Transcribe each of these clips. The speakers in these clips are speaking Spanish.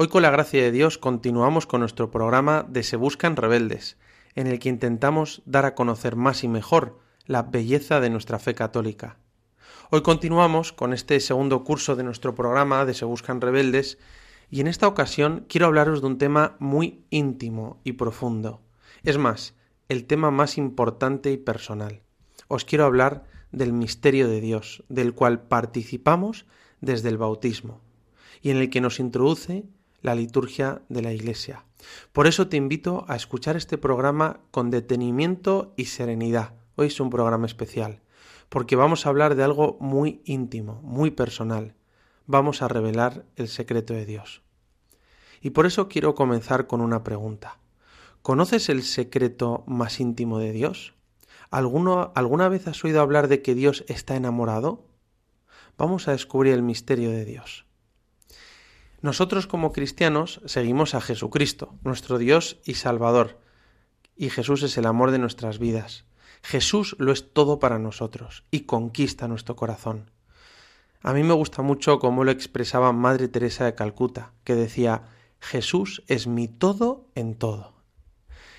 Hoy con la gracia de Dios continuamos con nuestro programa de Se Buscan Rebeldes, en el que intentamos dar a conocer más y mejor la belleza de nuestra fe católica. Hoy continuamos con este segundo curso de nuestro programa de Se Buscan Rebeldes y en esta ocasión quiero hablaros de un tema muy íntimo y profundo. Es más, el tema más importante y personal. Os quiero hablar del misterio de Dios, del cual participamos desde el bautismo, y en el que nos introduce la liturgia de la Iglesia. Por eso te invito a escuchar este programa con detenimiento y serenidad. Hoy es un programa especial, porque vamos a hablar de algo muy íntimo, muy personal. Vamos a revelar el secreto de Dios. Y por eso quiero comenzar con una pregunta. ¿Conoces el secreto más íntimo de Dios? ¿Alguna vez has oído hablar de que Dios está enamorado? Vamos a descubrir el misterio de Dios. Nosotros como cristianos seguimos a Jesucristo, nuestro Dios y Salvador, y Jesús es el amor de nuestras vidas. Jesús lo es todo para nosotros y conquista nuestro corazón. A mí me gusta mucho cómo lo expresaba Madre Teresa de Calcuta, que decía, Jesús es mi todo en todo.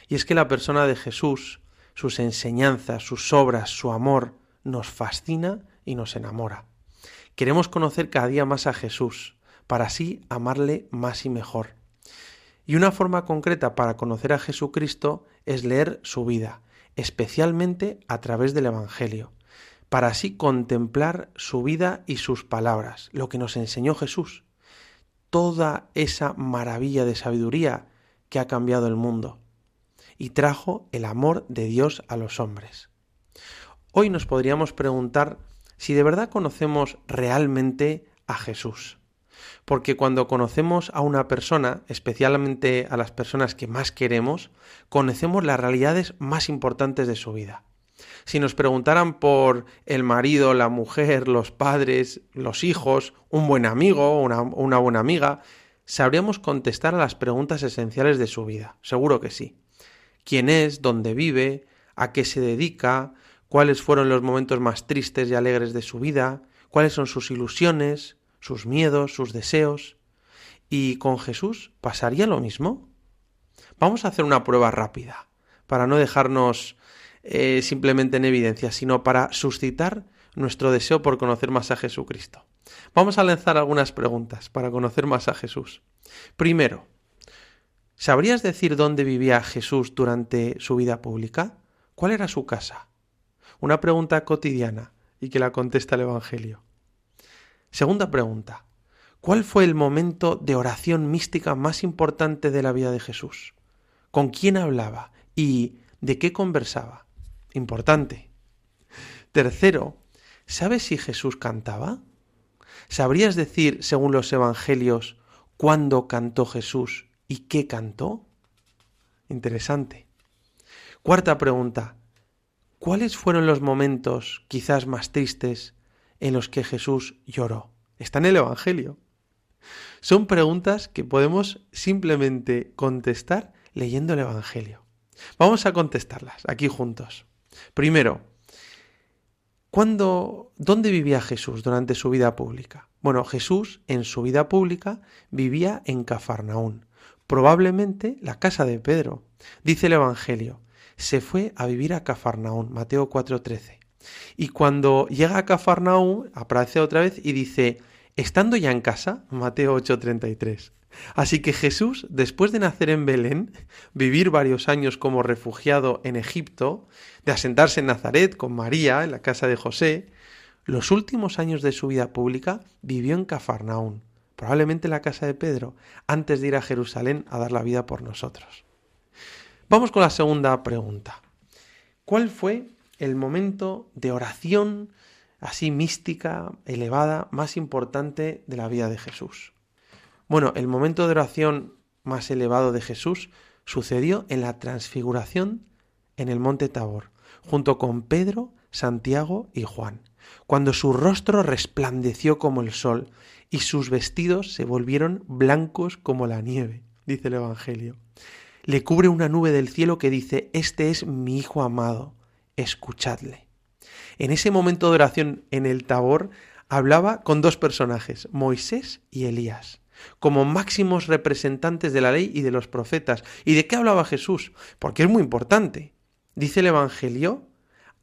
Y es que la persona de Jesús sus enseñanzas, sus obras, su amor, nos fascina y nos enamora. Queremos conocer cada día más a Jesús, para así amarle más y mejor. Y una forma concreta para conocer a Jesucristo es leer su vida, especialmente a través del Evangelio, para así contemplar su vida y sus palabras, lo que nos enseñó Jesús, toda esa maravilla de sabiduría que ha cambiado el mundo y trajo el amor de Dios a los hombres. Hoy nos podríamos preguntar si de verdad conocemos realmente a Jesús. Porque cuando conocemos a una persona, especialmente a las personas que más queremos, conocemos las realidades más importantes de su vida. Si nos preguntaran por el marido, la mujer, los padres, los hijos, un buen amigo, una, una buena amiga, sabríamos contestar a las preguntas esenciales de su vida. Seguro que sí. Quién es, dónde vive, a qué se dedica, cuáles fueron los momentos más tristes y alegres de su vida, cuáles son sus ilusiones, sus miedos, sus deseos. ¿Y con Jesús pasaría lo mismo? Vamos a hacer una prueba rápida, para no dejarnos eh, simplemente en evidencia, sino para suscitar nuestro deseo por conocer más a Jesucristo. Vamos a lanzar algunas preguntas para conocer más a Jesús. Primero, ¿Sabrías decir dónde vivía Jesús durante su vida pública? ¿Cuál era su casa? Una pregunta cotidiana y que la contesta el Evangelio. Segunda pregunta. ¿Cuál fue el momento de oración mística más importante de la vida de Jesús? ¿Con quién hablaba y de qué conversaba? Importante. Tercero, ¿sabes si Jesús cantaba? ¿Sabrías decir, según los Evangelios, cuándo cantó Jesús ¿Y qué cantó? Interesante. Cuarta pregunta. ¿Cuáles fueron los momentos quizás más tristes en los que Jesús lloró? Está en el Evangelio. Son preguntas que podemos simplemente contestar leyendo el Evangelio. Vamos a contestarlas aquí juntos. Primero, ¿cuándo, ¿dónde vivía Jesús durante su vida pública? Bueno, Jesús en su vida pública vivía en Cafarnaún probablemente la casa de Pedro. Dice el Evangelio, se fue a vivir a Cafarnaún, Mateo 4:13. Y cuando llega a Cafarnaún, aparece otra vez y dice, estando ya en casa, Mateo 8:33. Así que Jesús, después de nacer en Belén, vivir varios años como refugiado en Egipto, de asentarse en Nazaret con María, en la casa de José, los últimos años de su vida pública vivió en Cafarnaún probablemente la casa de Pedro, antes de ir a Jerusalén a dar la vida por nosotros. Vamos con la segunda pregunta. ¿Cuál fue el momento de oración así mística, elevada, más importante de la vida de Jesús? Bueno, el momento de oración más elevado de Jesús sucedió en la transfiguración en el monte Tabor, junto con Pedro, Santiago y Juan, cuando su rostro resplandeció como el sol y sus vestidos se volvieron blancos como la nieve, dice el Evangelio. Le cubre una nube del cielo que dice, Este es mi Hijo amado, escuchadle. En ese momento de oración en el Tabor hablaba con dos personajes, Moisés y Elías, como máximos representantes de la ley y de los profetas. ¿Y de qué hablaba Jesús? Porque es muy importante. Dice el Evangelio,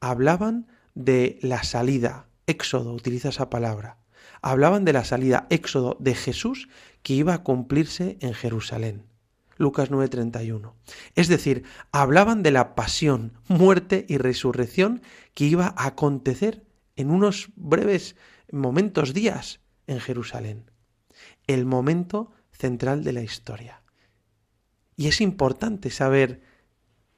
hablaban de la salida, éxodo, utiliza esa palabra. Hablaban de la salida, éxodo, de Jesús que iba a cumplirse en Jerusalén. Lucas 9:31. Es decir, hablaban de la pasión, muerte y resurrección que iba a acontecer en unos breves momentos, días, en Jerusalén. El momento central de la historia. Y es importante saber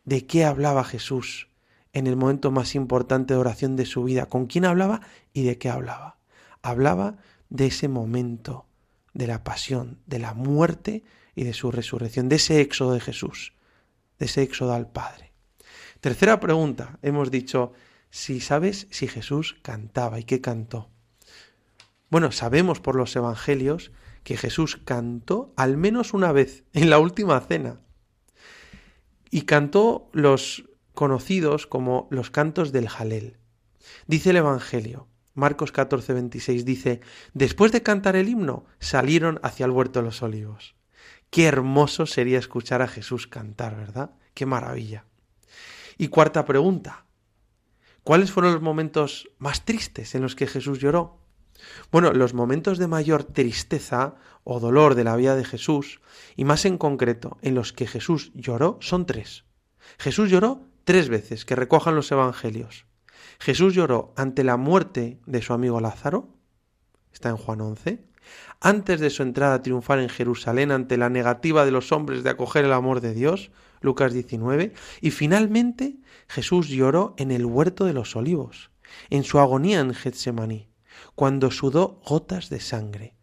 de qué hablaba Jesús en el momento más importante de oración de su vida, con quién hablaba y de qué hablaba. Hablaba de ese momento, de la pasión, de la muerte y de su resurrección, de ese éxodo de Jesús, de ese éxodo al Padre. Tercera pregunta, hemos dicho si sabes si Jesús cantaba y qué cantó. Bueno, sabemos por los evangelios que Jesús cantó al menos una vez en la última cena. Y cantó los conocidos como los cantos del Jalel. Dice el Evangelio, Marcos 14, 26, dice, después de cantar el himno, salieron hacia el huerto de los olivos. Qué hermoso sería escuchar a Jesús cantar, ¿verdad? Qué maravilla. Y cuarta pregunta. ¿Cuáles fueron los momentos más tristes en los que Jesús lloró? Bueno, los momentos de mayor tristeza o dolor de la vida de Jesús, y más en concreto en los que Jesús lloró, son tres. Jesús lloró tres veces, que recojan los evangelios. Jesús lloró ante la muerte de su amigo Lázaro, está en Juan 11, antes de su entrada triunfal en Jerusalén ante la negativa de los hombres de acoger el amor de Dios, Lucas 19, y finalmente Jesús lloró en el huerto de los olivos, en su agonía en Getsemaní, cuando sudó gotas de sangre,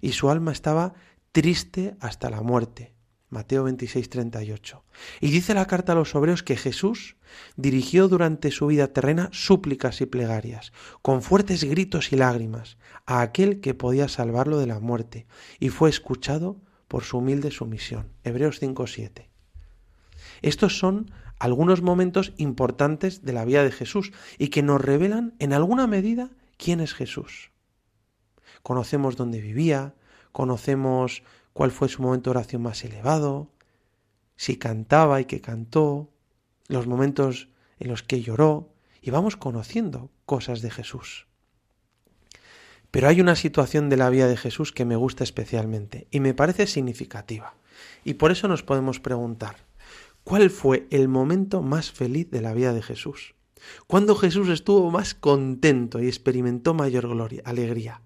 y su alma estaba triste hasta la muerte. Mateo 26, 38. Y dice la carta a los obreros que Jesús dirigió durante su vida terrena súplicas y plegarias, con fuertes gritos y lágrimas, a aquel que podía salvarlo de la muerte, y fue escuchado por su humilde sumisión. Hebreos 5, 7. Estos son algunos momentos importantes de la vida de Jesús y que nos revelan en alguna medida quién es Jesús. Conocemos dónde vivía, conocemos cuál fue su momento de oración más elevado, si cantaba y que cantó, los momentos en los que lloró, y vamos conociendo cosas de Jesús. Pero hay una situación de la vida de Jesús que me gusta especialmente y me parece significativa. Y por eso nos podemos preguntar, ¿cuál fue el momento más feliz de la vida de Jesús? ¿Cuándo Jesús estuvo más contento y experimentó mayor gloria, alegría?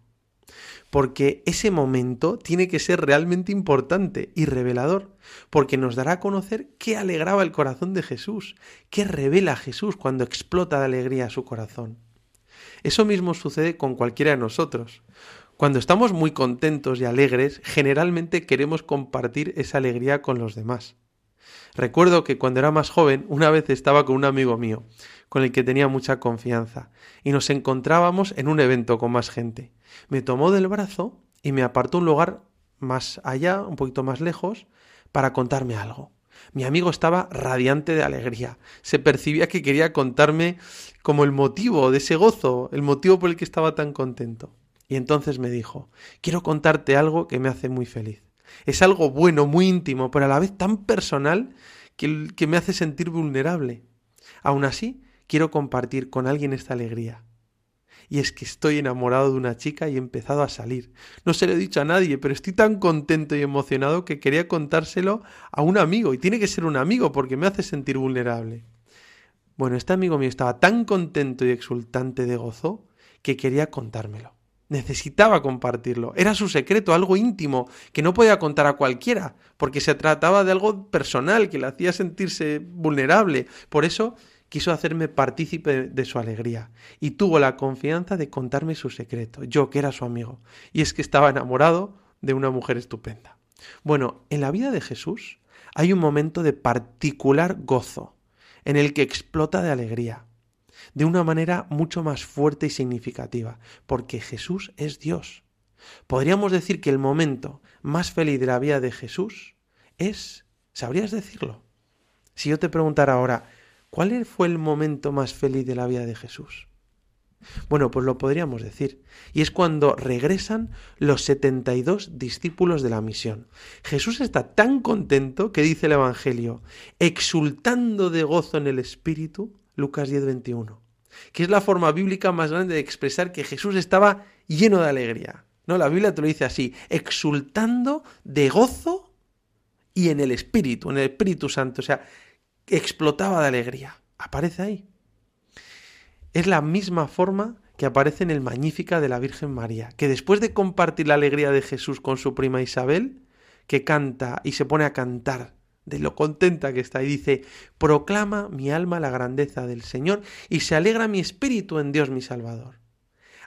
Porque ese momento tiene que ser realmente importante y revelador, porque nos dará a conocer qué alegraba el corazón de Jesús, qué revela Jesús cuando explota de alegría su corazón. Eso mismo sucede con cualquiera de nosotros. Cuando estamos muy contentos y alegres, generalmente queremos compartir esa alegría con los demás. Recuerdo que cuando era más joven, una vez estaba con un amigo mío, con el que tenía mucha confianza, y nos encontrábamos en un evento con más gente. Me tomó del brazo y me apartó un lugar más allá, un poquito más lejos, para contarme algo. Mi amigo estaba radiante de alegría. Se percibía que quería contarme como el motivo de ese gozo, el motivo por el que estaba tan contento. Y entonces me dijo, quiero contarte algo que me hace muy feliz. Es algo bueno, muy íntimo, pero a la vez tan personal que, que me hace sentir vulnerable. Aún así, quiero compartir con alguien esta alegría. Y es que estoy enamorado de una chica y he empezado a salir. No se lo he dicho a nadie, pero estoy tan contento y emocionado que quería contárselo a un amigo. Y tiene que ser un amigo porque me hace sentir vulnerable. Bueno, este amigo mío estaba tan contento y exultante de gozo que quería contármelo. Necesitaba compartirlo. Era su secreto, algo íntimo, que no podía contar a cualquiera, porque se trataba de algo personal que le hacía sentirse vulnerable. Por eso quiso hacerme partícipe de su alegría y tuvo la confianza de contarme su secreto, yo que era su amigo. Y es que estaba enamorado de una mujer estupenda. Bueno, en la vida de Jesús, hay un momento de particular gozo, en el que explota de alegría, de una manera mucho más fuerte y significativa, porque Jesús es Dios. Podríamos decir que el momento más feliz de la vida de Jesús es, ¿sabrías decirlo? Si yo te preguntara ahora, ¿cuál fue el momento más feliz de la vida de Jesús? Bueno, pues lo podríamos decir. Y es cuando regresan los 72 discípulos de la misión. Jesús está tan contento que dice el Evangelio, exultando de gozo en el Espíritu, Lucas 10, 21, que es la forma bíblica más grande de expresar que Jesús estaba lleno de alegría. No, la Biblia te lo dice así, exultando de gozo y en el Espíritu, en el Espíritu Santo, o sea, explotaba de alegría. Aparece ahí. Es la misma forma que aparece en el Magnífica de la Virgen María, que después de compartir la alegría de Jesús con su prima Isabel, que canta y se pone a cantar de lo contenta que está y dice, proclama mi alma la grandeza del Señor y se alegra mi espíritu en Dios mi Salvador.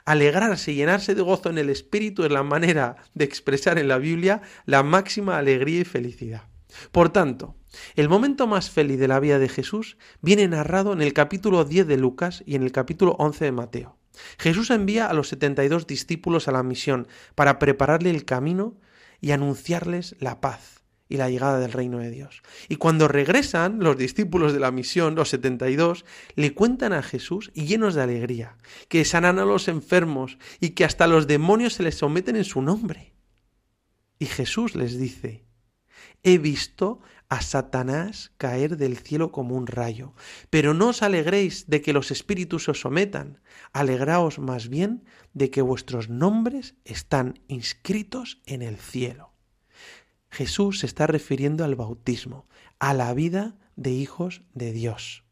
Alegrarse y llenarse de gozo en el espíritu es la manera de expresar en la Biblia la máxima alegría y felicidad. Por tanto, el momento más feliz de la vida de Jesús viene narrado en el capítulo 10 de Lucas y en el capítulo 11 de Mateo. Jesús envía a los 72 discípulos a la misión para prepararle el camino y anunciarles la paz y la llegada del reino de Dios. Y cuando regresan los discípulos de la misión, los 72, le cuentan a Jesús llenos de alegría, que sanan a los enfermos y que hasta los demonios se les someten en su nombre. Y Jesús les dice, he visto a Satanás caer del cielo como un rayo, pero no os alegréis de que los espíritus os sometan, alegraos más bien de que vuestros nombres están inscritos en el cielo. Jesús se está refiriendo al bautismo, a la vida de hijos de Dios.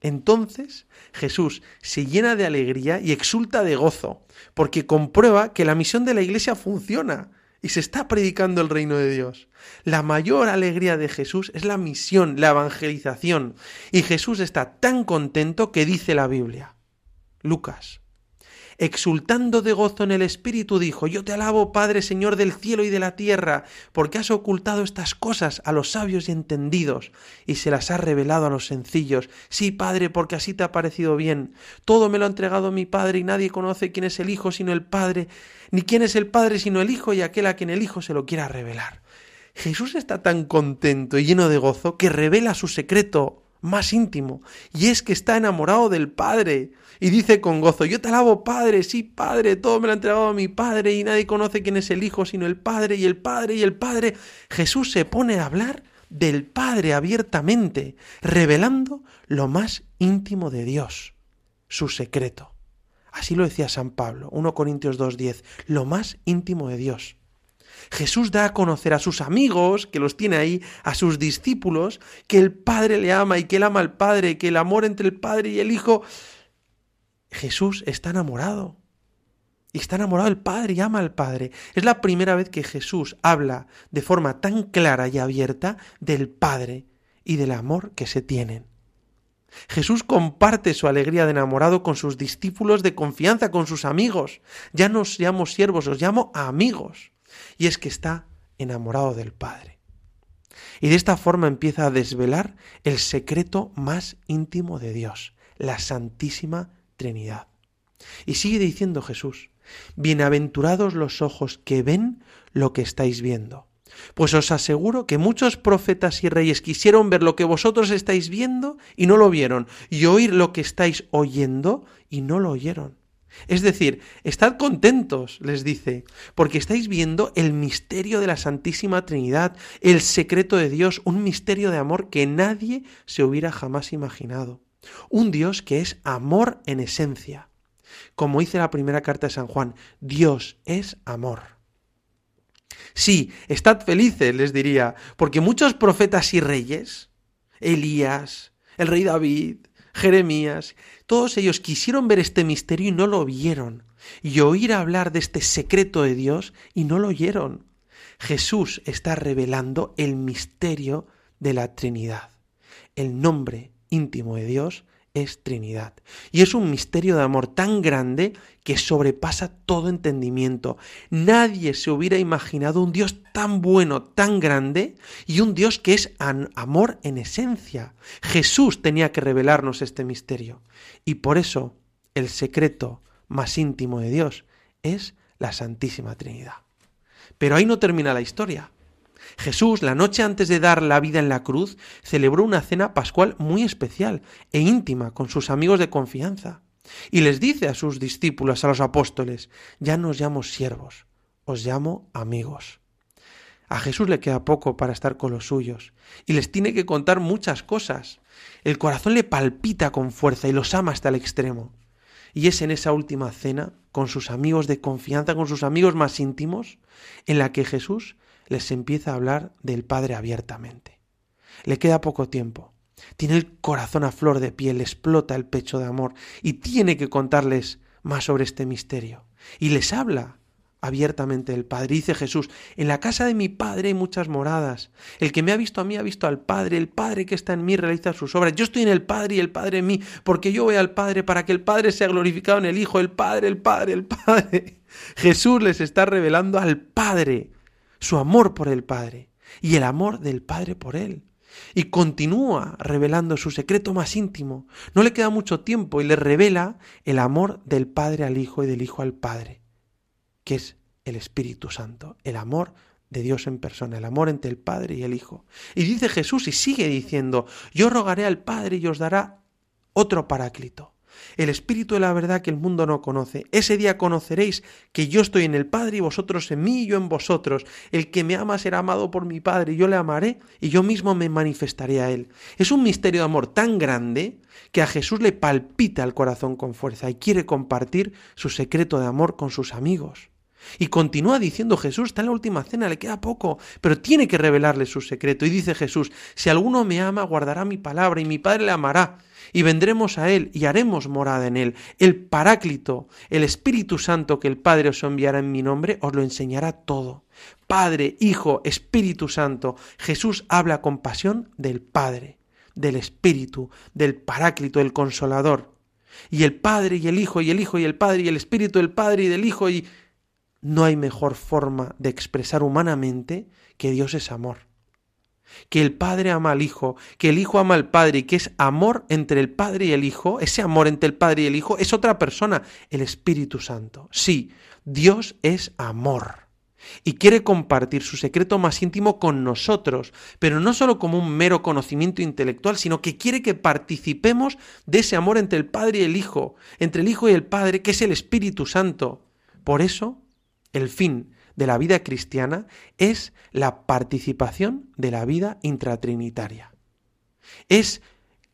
Entonces Jesús se llena de alegría y exulta de gozo, porque comprueba que la misión de la Iglesia funciona y se está predicando el reino de Dios. La mayor alegría de Jesús es la misión, la evangelización, y Jesús está tan contento que dice la Biblia. Lucas exultando de gozo en el Espíritu, dijo, Yo te alabo, Padre, Señor del cielo y de la tierra, porque has ocultado estas cosas a los sabios y entendidos, y se las has revelado a los sencillos. Sí, Padre, porque así te ha parecido bien. Todo me lo ha entregado mi Padre, y nadie conoce quién es el Hijo sino el Padre, ni quién es el Padre sino el Hijo, y aquel a quien el Hijo se lo quiera revelar. Jesús está tan contento y lleno de gozo que revela su secreto más íntimo, y es que está enamorado del Padre y dice con gozo, yo te alabo Padre, sí Padre, todo me lo ha entregado a mi Padre y nadie conoce quién es el Hijo sino el Padre y el Padre y el Padre. Jesús se pone a hablar del Padre abiertamente, revelando lo más íntimo de Dios, su secreto. Así lo decía San Pablo, 1 Corintios 2.10, lo más íntimo de Dios. Jesús da a conocer a sus amigos, que los tiene ahí, a sus discípulos, que el Padre le ama y que él ama al Padre, que el amor entre el Padre y el Hijo Jesús está enamorado. Y está enamorado del Padre y ama al Padre. Es la primera vez que Jesús habla de forma tan clara y abierta del Padre y del amor que se tienen. Jesús comparte su alegría de enamorado con sus discípulos de confianza, con sus amigos. Ya no os llamo siervos, os llamo amigos. Y es que está enamorado del Padre. Y de esta forma empieza a desvelar el secreto más íntimo de Dios, la Santísima Trinidad. Y sigue diciendo Jesús, Bienaventurados los ojos que ven lo que estáis viendo. Pues os aseguro que muchos profetas y reyes quisieron ver lo que vosotros estáis viendo y no lo vieron, y oír lo que estáis oyendo y no lo oyeron. Es decir, estad contentos, les dice, porque estáis viendo el misterio de la Santísima Trinidad, el secreto de Dios, un misterio de amor que nadie se hubiera jamás imaginado. Un Dios que es amor en esencia. Como dice la primera carta de San Juan, Dios es amor. Sí, estad felices, les diría, porque muchos profetas y reyes, Elías, el rey David, Jeremías, todos ellos quisieron ver este misterio y no lo vieron, y oír hablar de este secreto de Dios y no lo oyeron. Jesús está revelando el misterio de la Trinidad, el nombre íntimo de Dios es Trinidad. Y es un misterio de amor tan grande que sobrepasa todo entendimiento. Nadie se hubiera imaginado un Dios tan bueno, tan grande, y un Dios que es amor en esencia. Jesús tenía que revelarnos este misterio. Y por eso el secreto más íntimo de Dios es la Santísima Trinidad. Pero ahí no termina la historia. Jesús, la noche antes de dar la vida en la cruz, celebró una cena pascual muy especial e íntima con sus amigos de confianza. Y les dice a sus discípulos, a los apóstoles, ya no os llamo siervos, os llamo amigos. A Jesús le queda poco para estar con los suyos y les tiene que contar muchas cosas. El corazón le palpita con fuerza y los ama hasta el extremo. Y es en esa última cena, con sus amigos de confianza, con sus amigos más íntimos, en la que Jesús les empieza a hablar del Padre abiertamente. Le queda poco tiempo. Tiene el corazón a flor de piel, explota el pecho de amor y tiene que contarles más sobre este misterio. Y les habla abiertamente del Padre. Dice Jesús, en la casa de mi Padre hay muchas moradas. El que me ha visto a mí ha visto al Padre. El Padre que está en mí realiza sus obras. Yo estoy en el Padre y el Padre en mí, porque yo voy al Padre para que el Padre sea glorificado en el Hijo. El Padre, el Padre, el Padre. Jesús les está revelando al Padre su amor por el Padre y el amor del Padre por él. Y continúa revelando su secreto más íntimo. No le queda mucho tiempo y le revela el amor del Padre al Hijo y del Hijo al Padre, que es el Espíritu Santo, el amor de Dios en persona, el amor entre el Padre y el Hijo. Y dice Jesús y sigue diciendo, yo rogaré al Padre y os dará otro paráclito, el Espíritu de la verdad que el mundo no conoce. Ese día conoceréis que yo estoy en el Padre y vosotros en mí y yo en vosotros. El que me ama será amado por mi Padre y yo le amaré y yo mismo me manifestaré a él. Es un misterio de amor tan grande que a Jesús le palpita el corazón con fuerza y quiere compartir su secreto de amor con sus amigos. Y continúa diciendo Jesús, está en la última cena, le queda poco, pero tiene que revelarle su secreto. Y dice Jesús, si alguno me ama, guardará mi palabra y mi Padre le amará y vendremos a Él y haremos morada en Él. El Paráclito, el Espíritu Santo que el Padre os enviará en mi nombre, os lo enseñará todo. Padre, Hijo, Espíritu Santo. Jesús habla con pasión del Padre, del Espíritu, del Paráclito, del Consolador. Y el Padre y el Hijo y el Hijo y el Padre y el Espíritu del Padre y del Hijo y... No hay mejor forma de expresar humanamente que Dios es amor que el Padre ama al Hijo, que el Hijo ama al Padre y que es amor entre el Padre y el Hijo, ese amor entre el Padre y el Hijo es otra persona, el Espíritu Santo. Sí, Dios es amor y quiere compartir su secreto más íntimo con nosotros, pero no solo como un mero conocimiento intelectual, sino que quiere que participemos de ese amor entre el Padre y el Hijo, entre el Hijo y el Padre, que es el Espíritu Santo. Por eso, el fin de la vida cristiana es la participación de la vida intratrinitaria. Es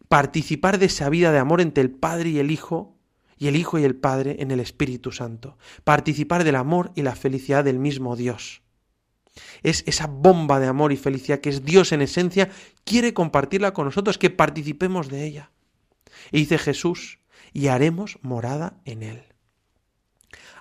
participar de esa vida de amor entre el Padre y el Hijo, y el Hijo y el Padre en el Espíritu Santo. Participar del amor y la felicidad del mismo Dios. Es esa bomba de amor y felicidad que es Dios en esencia, quiere compartirla con nosotros, que participemos de ella. Y dice Jesús, y haremos morada en él.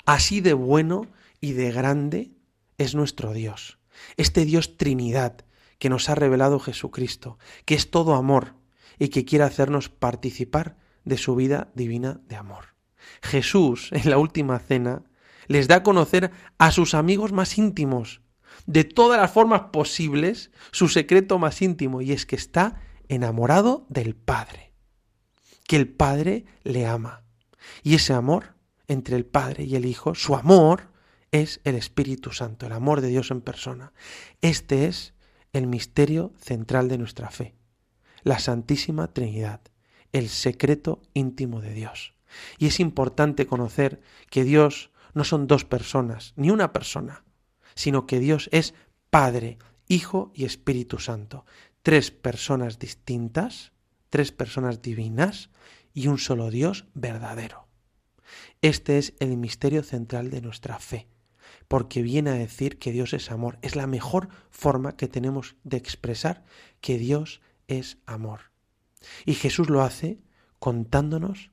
Así de bueno y de grande es nuestro Dios. Este Dios Trinidad que nos ha revelado Jesucristo, que es todo amor y que quiere hacernos participar de su vida divina de amor. Jesús, en la última cena, les da a conocer a sus amigos más íntimos, de todas las formas posibles, su secreto más íntimo, y es que está enamorado del Padre, que el Padre le ama. Y ese amor entre el Padre y el Hijo, su amor, es el Espíritu Santo, el amor de Dios en persona. Este es el misterio central de nuestra fe, la Santísima Trinidad, el secreto íntimo de Dios. Y es importante conocer que Dios no son dos personas, ni una persona, sino que Dios es Padre, Hijo y Espíritu Santo. Tres personas distintas, tres personas divinas y un solo Dios verdadero. Este es el misterio central de nuestra fe porque viene a decir que Dios es amor. Es la mejor forma que tenemos de expresar que Dios es amor. Y Jesús lo hace contándonos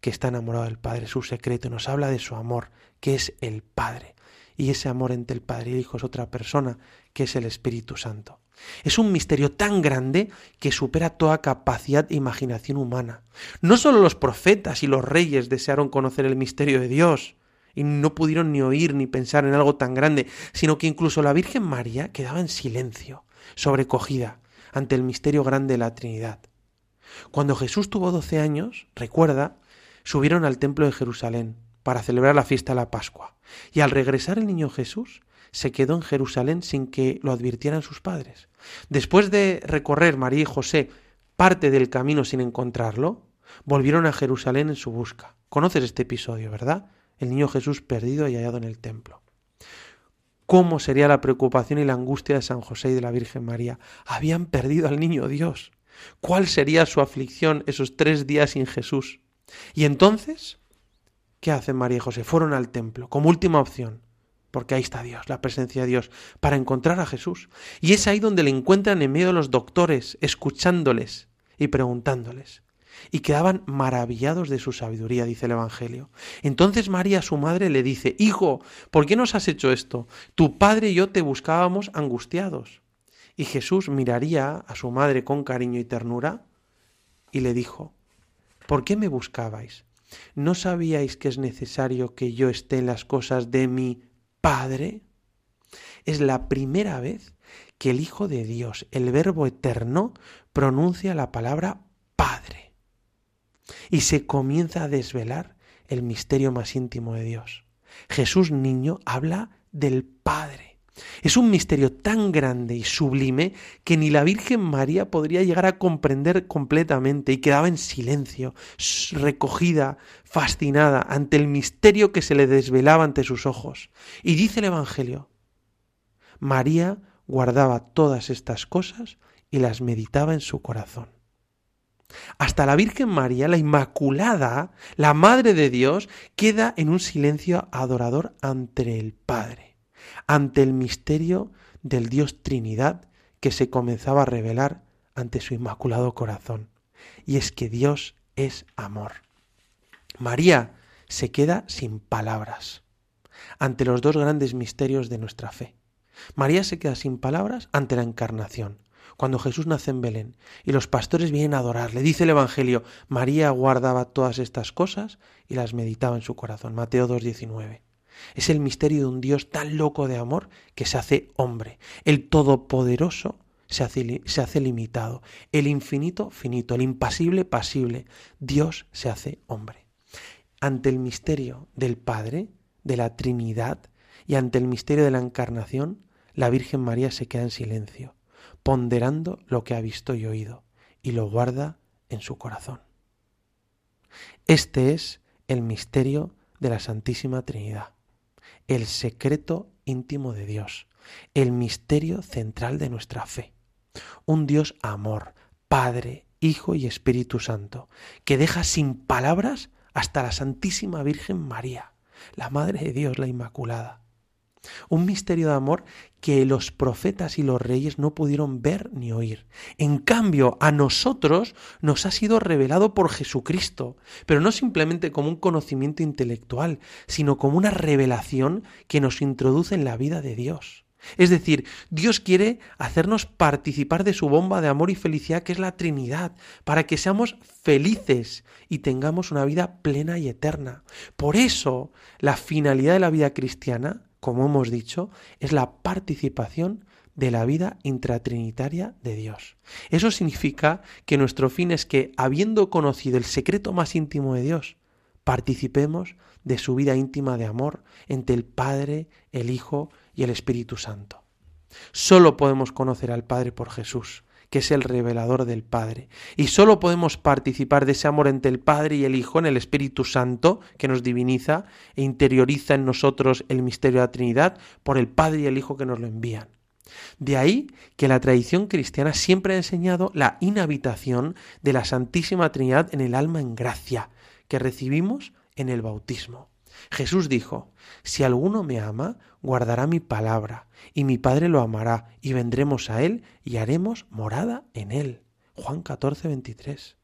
que está enamorado del Padre, su secreto, nos habla de su amor, que es el Padre. y ese amor entre el Padre y el Hijo es otra persona, que es el Espíritu Santo. Es un misterio tan grande que supera toda capacidad e imaginación humana. No solo los profetas y los reyes desearon conocer el misterio de Dios, y no pudieron ni oír ni pensar en algo tan grande, sino que incluso la Virgen María quedaba en silencio, sobrecogida ante el misterio grande de la Trinidad. Cuando Jesús tuvo doce años, recuerda, subieron al templo de Jerusalén para celebrar la fiesta de la Pascua, y al regresar el niño Jesús se quedó en Jerusalén sin que lo advirtieran sus padres. Después de recorrer María y José parte del camino sin encontrarlo, volvieron a Jerusalén en su busca. Conoces este episodio, ¿verdad? El niño Jesús perdido y hallado en el templo. ¿Cómo sería la preocupación y la angustia de San José y de la Virgen María? Habían perdido al niño Dios. ¿Cuál sería su aflicción esos tres días sin Jesús? Y entonces, ¿qué hacen María y José? Fueron al templo como última opción porque ahí está Dios, la presencia de Dios, para encontrar a Jesús. Y es ahí donde le encuentran en medio de los doctores, escuchándoles y preguntándoles. Y quedaban maravillados de su sabiduría, dice el Evangelio. Entonces María, su madre, le dice, Hijo, ¿por qué nos has hecho esto? Tu padre y yo te buscábamos angustiados. Y Jesús miraría a su madre con cariño y ternura y le dijo, ¿por qué me buscabais? ¿No sabíais que es necesario que yo esté en las cosas de mi Padre, es la primera vez que el Hijo de Dios, el Verbo eterno, pronuncia la palabra Padre. Y se comienza a desvelar el misterio más íntimo de Dios. Jesús niño habla del Padre. Es un misterio tan grande y sublime que ni la Virgen María podría llegar a comprender completamente y quedaba en silencio, recogida, fascinada ante el misterio que se le desvelaba ante sus ojos. Y dice el Evangelio, María guardaba todas estas cosas y las meditaba en su corazón. Hasta la Virgen María, la Inmaculada, la Madre de Dios, queda en un silencio adorador ante el Padre ante el misterio del Dios Trinidad que se comenzaba a revelar ante su inmaculado corazón. Y es que Dios es amor. María se queda sin palabras ante los dos grandes misterios de nuestra fe. María se queda sin palabras ante la encarnación, cuando Jesús nace en Belén y los pastores vienen a adorarle. Dice el Evangelio, María guardaba todas estas cosas y las meditaba en su corazón. Mateo 2.19. Es el misterio de un Dios tan loco de amor que se hace hombre. El Todopoderoso se hace, se hace, limitado. El infinito finito. El impasible pasible. Dios se hace hombre. Ante el misterio del Padre, de la Trinidad, y ante el misterio de la Encarnación, la Virgen María se queda en silencio, ponderando lo que ha visto y oído, y lo guarda en su corazón. Este es el misterio de la Santísima Trinidad el secreto íntimo de Dios, el misterio central de nuestra fe. Un Dios amor, Padre, Hijo y Espíritu Santo, que deja sin palabras hasta la Santísima Virgen María, la Madre de Dios, la Inmaculada. Un misterio de amor que los profetas y los reyes no pudieron ver ni oír. En cambio, a nosotros nos ha sido revelado por Jesucristo, pero no simplemente como un conocimiento intelectual, sino como una revelación que nos introduce en la vida de Dios. Es decir, Dios quiere hacernos participar de su bomba de amor y felicidad que es la Trinidad, para que seamos felices y tengamos una vida plena y eterna. Por eso, la finalidad de la vida cristiana como hemos dicho, es la participación de la vida intratrinitaria de Dios. Eso significa que nuestro fin es que, habiendo conocido el secreto más íntimo de Dios, participemos de su vida íntima de amor entre el Padre, el Hijo y el Espíritu Santo. Solo podemos conocer al Padre por Jesús, que es el revelador del Padre. Y solo podemos participar de ese amor entre el Padre y el Hijo en el Espíritu Santo, que nos diviniza e interioriza en nosotros el misterio de la Trinidad, por el Padre y el Hijo que nos lo envían. De ahí que la tradición cristiana siempre ha enseñado la inhabitación de la Santísima Trinidad en el alma en gracia, que recibimos en el bautismo. Jesús dijo, Si alguno me ama, guardará mi palabra, y mi Padre lo amará, y vendremos a él y haremos morada en él. Juan 14, 23.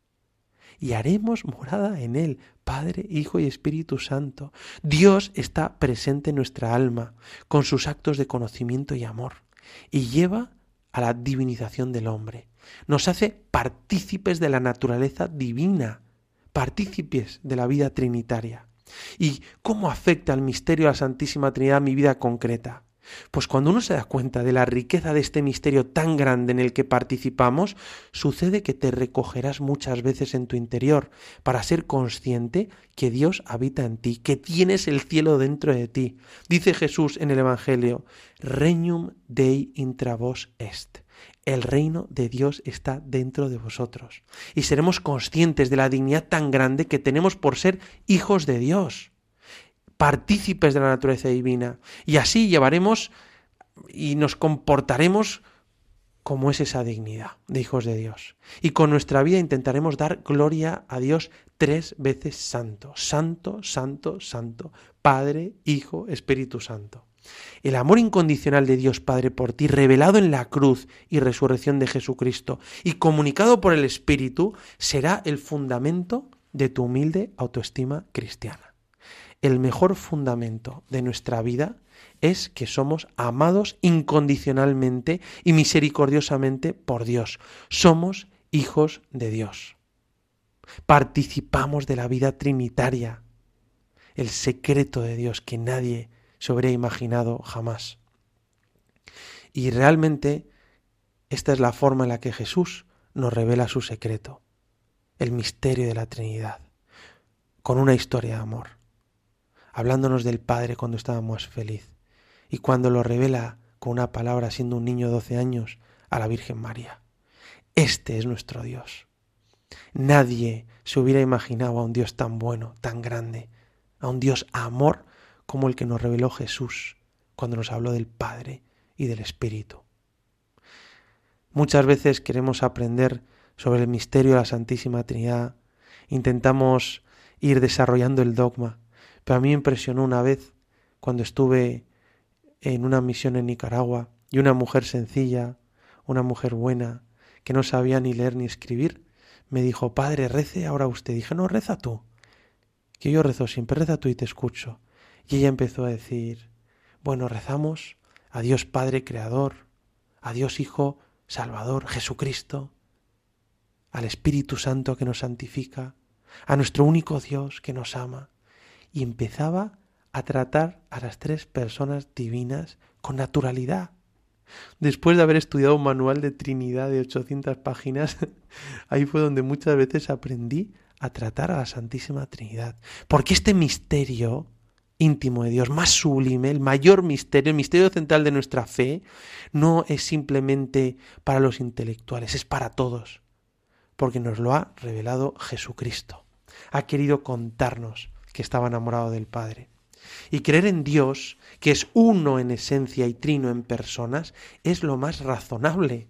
y haremos morada en él, Padre, Hijo y Espíritu Santo. Dios está presente en nuestra alma con sus actos de conocimiento y amor y lleva a la divinización del hombre. Nos hace partícipes de la naturaleza divina, partícipes de la vida trinitaria. ¿Y cómo afecta el misterio de la Santísima Trinidad mi vida concreta? Pues cuando uno se da cuenta de la riqueza de este misterio tan grande en el que participamos, sucede que te recogerás muchas veces en tu interior para ser consciente que Dios habita en ti, que tienes el cielo dentro de ti. Dice Jesús en el Evangelio, Regnum Dei intra vos est. El reino de Dios está dentro de vosotros. Y seremos conscientes de la dignidad tan grande que tenemos por ser hijos de Dios partícipes de la naturaleza divina. Y así llevaremos y nos comportaremos como es esa dignidad de hijos de Dios. Y con nuestra vida intentaremos dar gloria a Dios tres veces santo, santo, santo, santo, Padre, Hijo, Espíritu Santo. El amor incondicional de Dios Padre por ti, revelado en la cruz y resurrección de Jesucristo y comunicado por el Espíritu, será el fundamento de tu humilde autoestima cristiana el mejor fundamento de nuestra vida es que somos amados incondicionalmente y misericordiosamente por Dios. Somos hijos de Dios. Participamos de la vida trinitaria, el secreto de Dios que nadie se habría imaginado jamás. Y realmente esta es la forma en la que Jesús nos revela su secreto, el misterio de la Trinidad, con una historia de amor hablándonos del Padre cuando estábamos feliz y cuando lo revela con una palabra siendo un niño de 12 años a la Virgen María. Este es nuestro Dios. Nadie se hubiera imaginado a un Dios tan bueno, tan grande, a un Dios amor como el que nos reveló Jesús cuando nos habló del Padre y del Espíritu. Muchas veces queremos aprender sobre el misterio de la Santísima Trinidad, intentamos ir desarrollando el dogma, pero a mí me impresionó una vez cuando estuve en una misión en Nicaragua y una mujer sencilla, una mujer buena, que no sabía ni leer ni escribir, me dijo, Padre, rece ahora usted. Dije, no, reza tú. Que yo rezo siempre, reza tú y te escucho. Y ella empezó a decir, bueno, rezamos a Dios Padre Creador, a Dios Hijo Salvador, Jesucristo, al Espíritu Santo que nos santifica, a nuestro único Dios que nos ama, y empezaba a tratar a las tres personas divinas con naturalidad. Después de haber estudiado un manual de Trinidad de 800 páginas, ahí fue donde muchas veces aprendí a tratar a la Santísima Trinidad. Porque este misterio íntimo de Dios, más sublime, el mayor misterio, el misterio central de nuestra fe, no es simplemente para los intelectuales, es para todos. Porque nos lo ha revelado Jesucristo. Ha querido contarnos que estaba enamorado del Padre. Y creer en Dios, que es uno en esencia y trino en personas, es lo más razonable.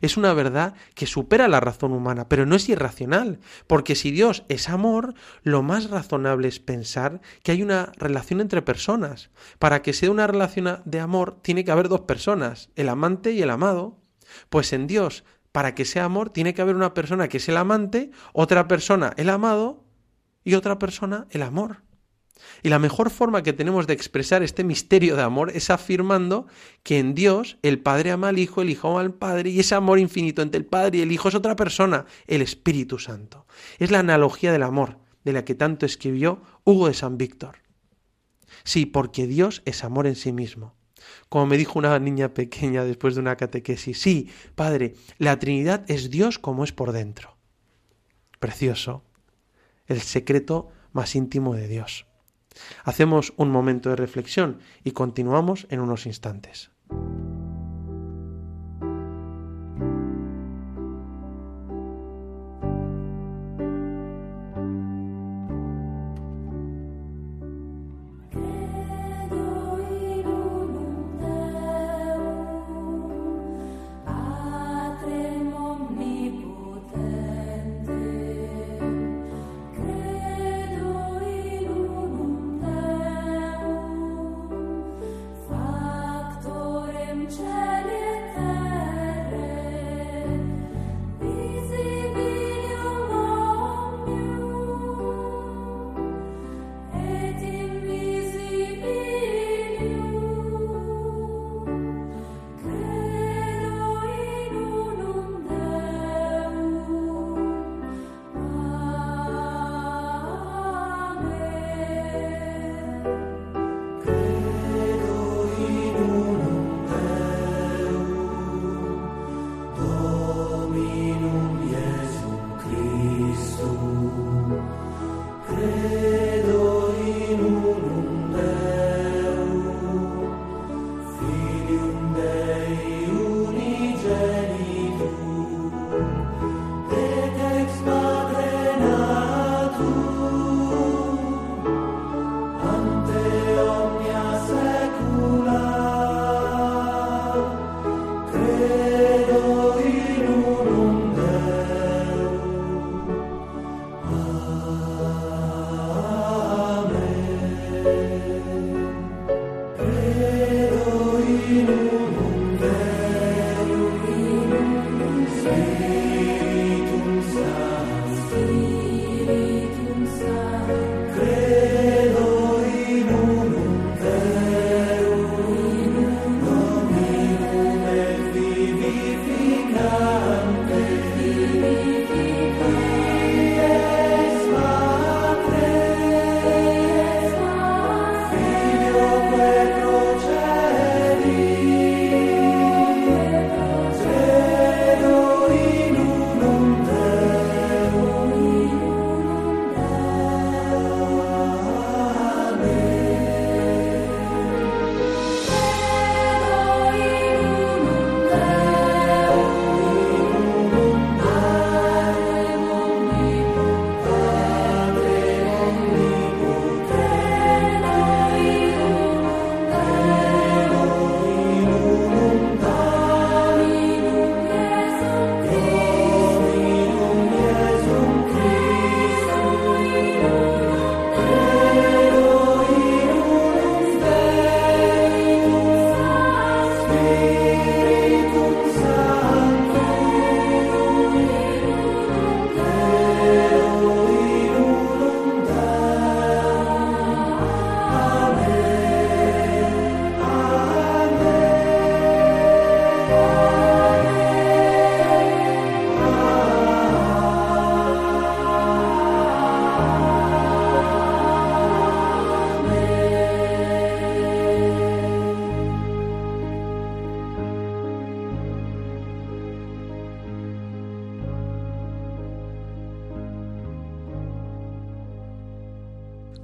Es una verdad que supera la razón humana, pero no es irracional, porque si Dios es amor, lo más razonable es pensar que hay una relación entre personas. Para que sea una relación de amor, tiene que haber dos personas, el amante y el amado. Pues en Dios, para que sea amor, tiene que haber una persona que es el amante, otra persona el amado y otra persona el amor. Y la mejor forma que tenemos de expresar este misterio de amor es afirmando que en Dios el Padre ama al Hijo, el Hijo ama al Padre, y ese amor infinito entre el Padre y el Hijo es otra persona, el Espíritu Santo. Es la analogía del amor, de la que tanto escribió Hugo de San Víctor. Sí, porque Dios es amor en sí mismo. Como me dijo una niña pequeña después de una catequesis, sí, Padre, la Trinidad es Dios como es por dentro. Precioso, el secreto más íntimo de Dios. Hacemos un momento de reflexión y continuamos en unos instantes.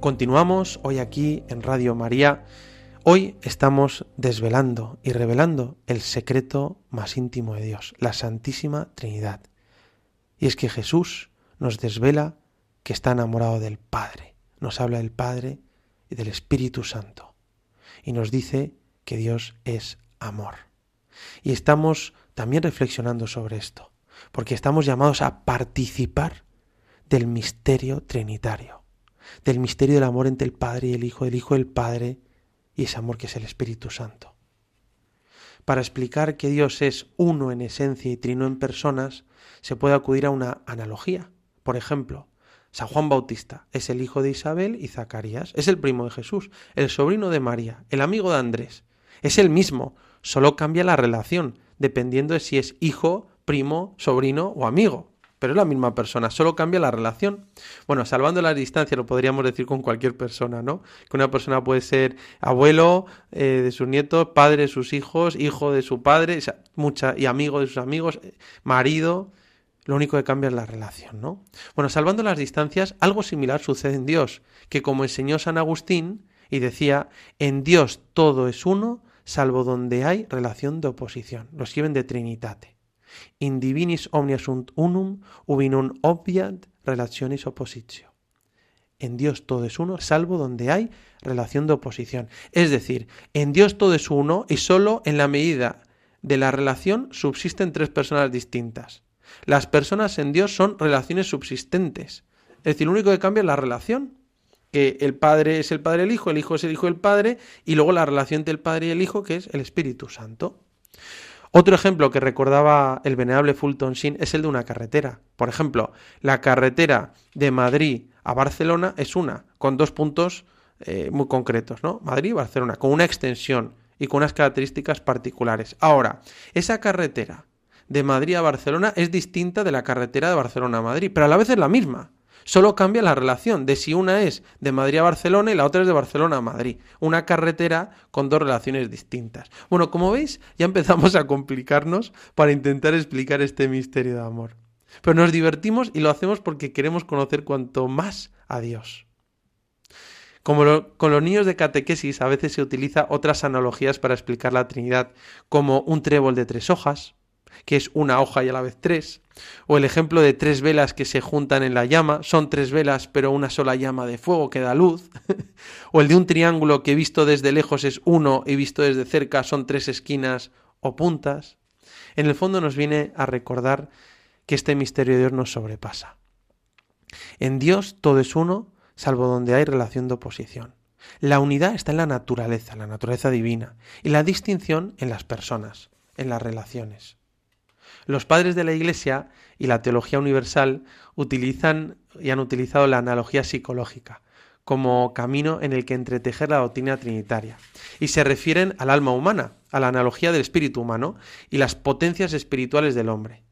Continuamos hoy aquí en Radio María. Hoy estamos desvelando y revelando el secreto más íntimo de Dios, la Santísima Trinidad. Y es que Jesús nos desvela que está enamorado del Padre. Nos habla del Padre y del Espíritu Santo. Y nos dice que Dios es amor. Y estamos también reflexionando sobre esto, porque estamos llamados a participar del misterio trinitario del misterio del amor entre el Padre y el Hijo, el Hijo y el Padre, y ese amor que es el Espíritu Santo. Para explicar que Dios es uno en esencia y trino en personas, se puede acudir a una analogía. Por ejemplo, San Juan Bautista es el hijo de Isabel y Zacarías, es el primo de Jesús, el sobrino de María, el amigo de Andrés. Es el mismo, solo cambia la relación, dependiendo de si es hijo, primo, sobrino o amigo pero es la misma persona, solo cambia la relación. Bueno, salvando la distancia, lo podríamos decir con cualquier persona, ¿no? Que una persona puede ser abuelo eh, de sus nietos, padre de sus hijos, hijo de su padre, mucha, y amigo de sus amigos, eh, marido. Lo único que cambia es la relación, ¿no? Bueno, salvando las distancias, algo similar sucede en Dios, que como enseñó San Agustín, y decía, en Dios todo es uno, salvo donde hay relación de oposición. Lo escriben de Trinitate. In divinis omnia sunt unum, ubi non obviat relationis oppositio. En Dios todo es uno, salvo donde hay relación de oposición. Es decir, en Dios todo es uno y solo en la medida de la relación subsisten tres personas distintas. Las personas en Dios son relaciones subsistentes. Es decir, lo único que cambia es la relación. Que el Padre es el Padre del Hijo, el Hijo es el Hijo del Padre, y luego la relación entre el Padre y el Hijo, que es el Espíritu Santo. Otro ejemplo que recordaba el venerable Fulton Sheen es el de una carretera. Por ejemplo, la carretera de Madrid a Barcelona es una, con dos puntos eh, muy concretos, ¿no? Madrid y Barcelona, con una extensión y con unas características particulares. Ahora, esa carretera de Madrid a Barcelona es distinta de la carretera de Barcelona a Madrid, pero a la vez es la misma. Solo cambia la relación de si una es de Madrid a Barcelona y la otra es de Barcelona a Madrid. Una carretera con dos relaciones distintas. Bueno, como veis, ya empezamos a complicarnos para intentar explicar este misterio de amor. Pero nos divertimos y lo hacemos porque queremos conocer cuanto más a Dios. Como con los niños de catequesis a veces se utiliza otras analogías para explicar la Trinidad, como un trébol de tres hojas, que es una hoja y a la vez tres, o el ejemplo de tres velas que se juntan en la llama, son tres velas pero una sola llama de fuego que da luz, o el de un triángulo que visto desde lejos es uno y visto desde cerca son tres esquinas o puntas, en el fondo nos viene a recordar que este misterio de Dios nos sobrepasa. En Dios todo es uno, salvo donde hay relación de oposición. La unidad está en la naturaleza, la naturaleza divina, y la distinción en las personas, en las relaciones. Los padres de la Iglesia y la teología universal utilizan y han utilizado la analogía psicológica como camino en el que entretejer la doctrina trinitaria. Y se refieren al alma humana, a la analogía del espíritu humano y las potencias espirituales del hombre.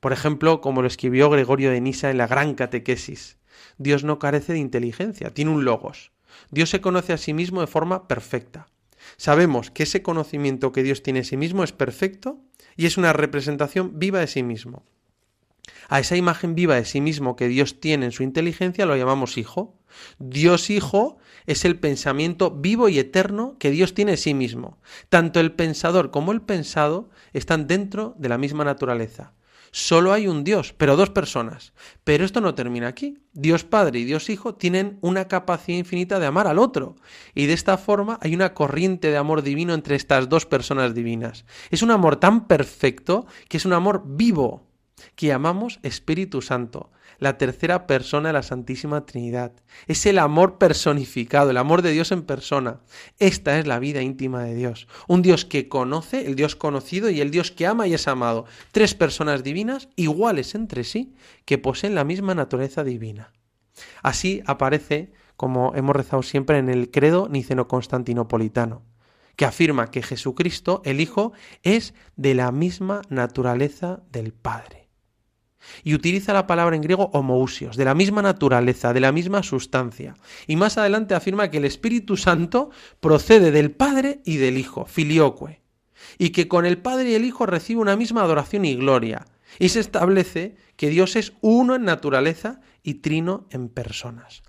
Por ejemplo, como lo escribió Gregorio de Nisa en la Gran Catequesis, Dios no carece de inteligencia, tiene un logos. Dios se conoce a sí mismo de forma perfecta. Sabemos que ese conocimiento que Dios tiene a sí mismo es perfecto y es una representación viva de sí mismo. A esa imagen viva de sí mismo que Dios tiene en su inteligencia lo llamamos hijo. Dios hijo es el pensamiento vivo y eterno que Dios tiene de sí mismo. Tanto el pensador como el pensado están dentro de la misma naturaleza. Solo hay un Dios, pero dos personas. Pero esto no termina aquí. Dios Padre y Dios Hijo tienen una capacidad infinita de amar al otro. Y de esta forma hay una corriente de amor divino entre estas dos personas divinas. Es un amor tan perfecto que es un amor vivo, que llamamos Espíritu Santo la tercera persona de la Santísima Trinidad. Es el amor personificado, el amor de Dios en persona. Esta es la vida íntima de Dios. Un Dios que conoce, el Dios conocido y el Dios que ama y es amado. Tres personas divinas iguales entre sí, que poseen la misma naturaleza divina. Así aparece, como hemos rezado siempre en el credo niceno-constantinopolitano que afirma que Jesucristo, el Hijo, es de la misma naturaleza del Padre y utiliza la palabra en griego homousios, de la misma naturaleza, de la misma sustancia. Y más adelante afirma que el Espíritu Santo procede del Padre y del Hijo, filioque, y que con el Padre y el Hijo recibe una misma adoración y gloria. Y se establece que Dios es uno en naturaleza y trino en personas.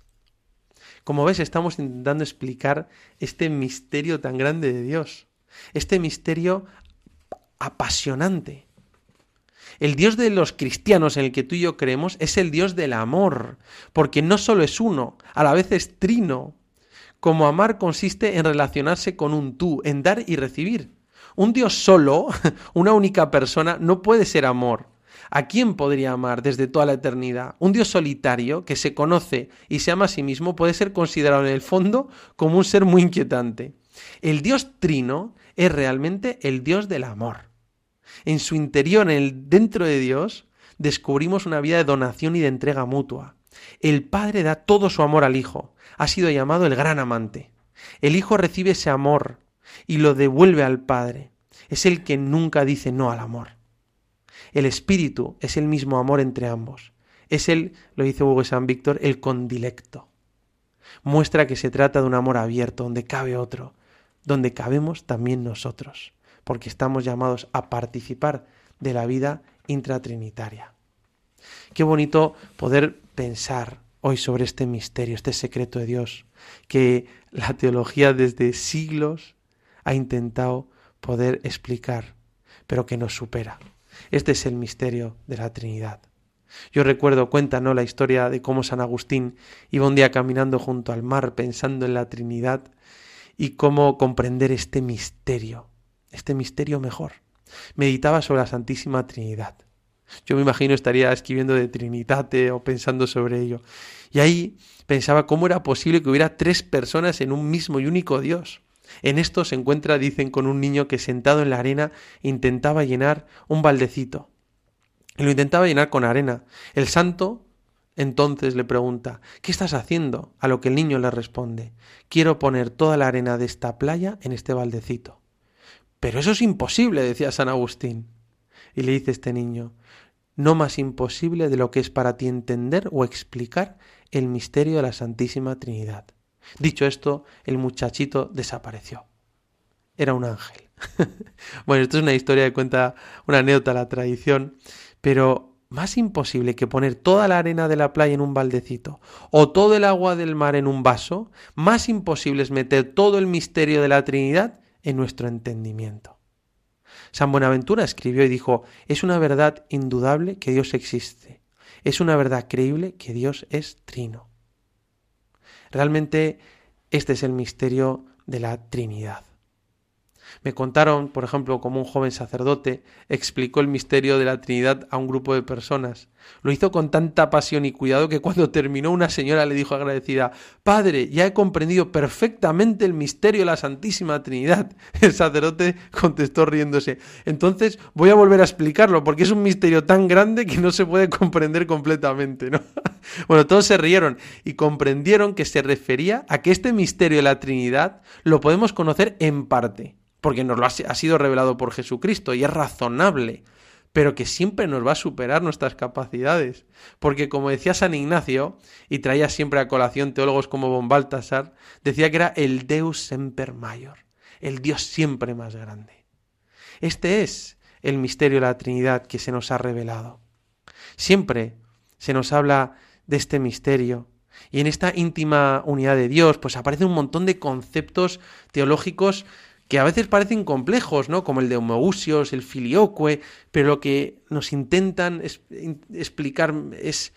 Como ves, estamos intentando explicar este misterio tan grande de Dios, este misterio apasionante. El Dios de los cristianos en el que tú y yo creemos es el Dios del amor, porque no solo es uno, a la vez es trino. Como amar consiste en relacionarse con un tú, en dar y recibir. Un Dios solo, una única persona, no puede ser amor. ¿A quién podría amar desde toda la eternidad? Un Dios solitario que se conoce y se ama a sí mismo puede ser considerado en el fondo como un ser muy inquietante. El Dios trino es realmente el Dios del amor. En su interior, en el dentro de Dios, descubrimos una vida de donación y de entrega mutua. El Padre da todo su amor al Hijo. Ha sido llamado el gran amante. El Hijo recibe ese amor y lo devuelve al Padre. Es el que nunca dice no al amor. El Espíritu es el mismo amor entre ambos. Es el, lo dice Hugo San Víctor, el condilecto. Muestra que se trata de un amor abierto, donde cabe otro, donde cabemos también nosotros, porque estamos llamados a participar de la vida intratrinitaria. Qué bonito poder pensar hoy sobre este misterio, este secreto de Dios, que la teología desde siglos ha intentado poder explicar, pero que nos supera. Este es el misterio de la Trinidad. Yo recuerdo, cuéntanos la historia de cómo San Agustín iba un día caminando junto al mar pensando en la Trinidad y cómo comprender este misterio, este misterio mejor. Meditaba sobre la Santísima Trinidad. Yo me imagino estaría escribiendo de Trinitate o pensando sobre ello. Y ahí pensaba cómo era posible que hubiera tres personas en un mismo y único Dios. En esto se encuentra, dicen, con un niño que sentado en la arena intentaba llenar un baldecito. Y lo intentaba llenar con arena. El santo entonces le pregunta ¿Qué estás haciendo? A lo que el niño le responde Quiero poner toda la arena de esta playa en este baldecito. Pero eso es imposible, decía San Agustín. Y le dice este niño No más imposible de lo que es para ti entender o explicar el misterio de la Santísima Trinidad. Dicho esto, el muchachito desapareció. Era un ángel. bueno, esto es una historia que cuenta una anécdota, la tradición, pero más imposible que poner toda la arena de la playa en un baldecito o todo el agua del mar en un vaso, más imposible es meter todo el misterio de la Trinidad en nuestro entendimiento. San Buenaventura escribió y dijo, es una verdad indudable que Dios existe, es una verdad creíble que Dios es trino. Realmente este es el misterio de la Trinidad. Me contaron, por ejemplo, cómo un joven sacerdote explicó el misterio de la Trinidad a un grupo de personas. Lo hizo con tanta pasión y cuidado que cuando terminó una señora le dijo agradecida, Padre, ya he comprendido perfectamente el misterio de la Santísima Trinidad. El sacerdote contestó riéndose, entonces voy a volver a explicarlo porque es un misterio tan grande que no se puede comprender completamente, ¿no? bueno, todos se rieron y comprendieron que se refería a que este misterio de la Trinidad lo podemos conocer en parte porque nos lo ha, sido revelado por Jesucristo y es razonable, pero que siempre nos va a superar nuestras capacidades. Porque como decía San Ignacio, y traía siempre a colación teólogos como von Baltasar, decía que era el Deus semper mayor, el Dios siempre más grande. Este es el misterio de la Trinidad que se nos ha revelado. Siempre se nos habla de este misterio. Y en esta íntima unidad de Dios, pues aparecen un montón de conceptos teológicos que a veces parecen complejos, ¿no? Como el de Homoousios, el filioque, pero lo que nos intentan explicar es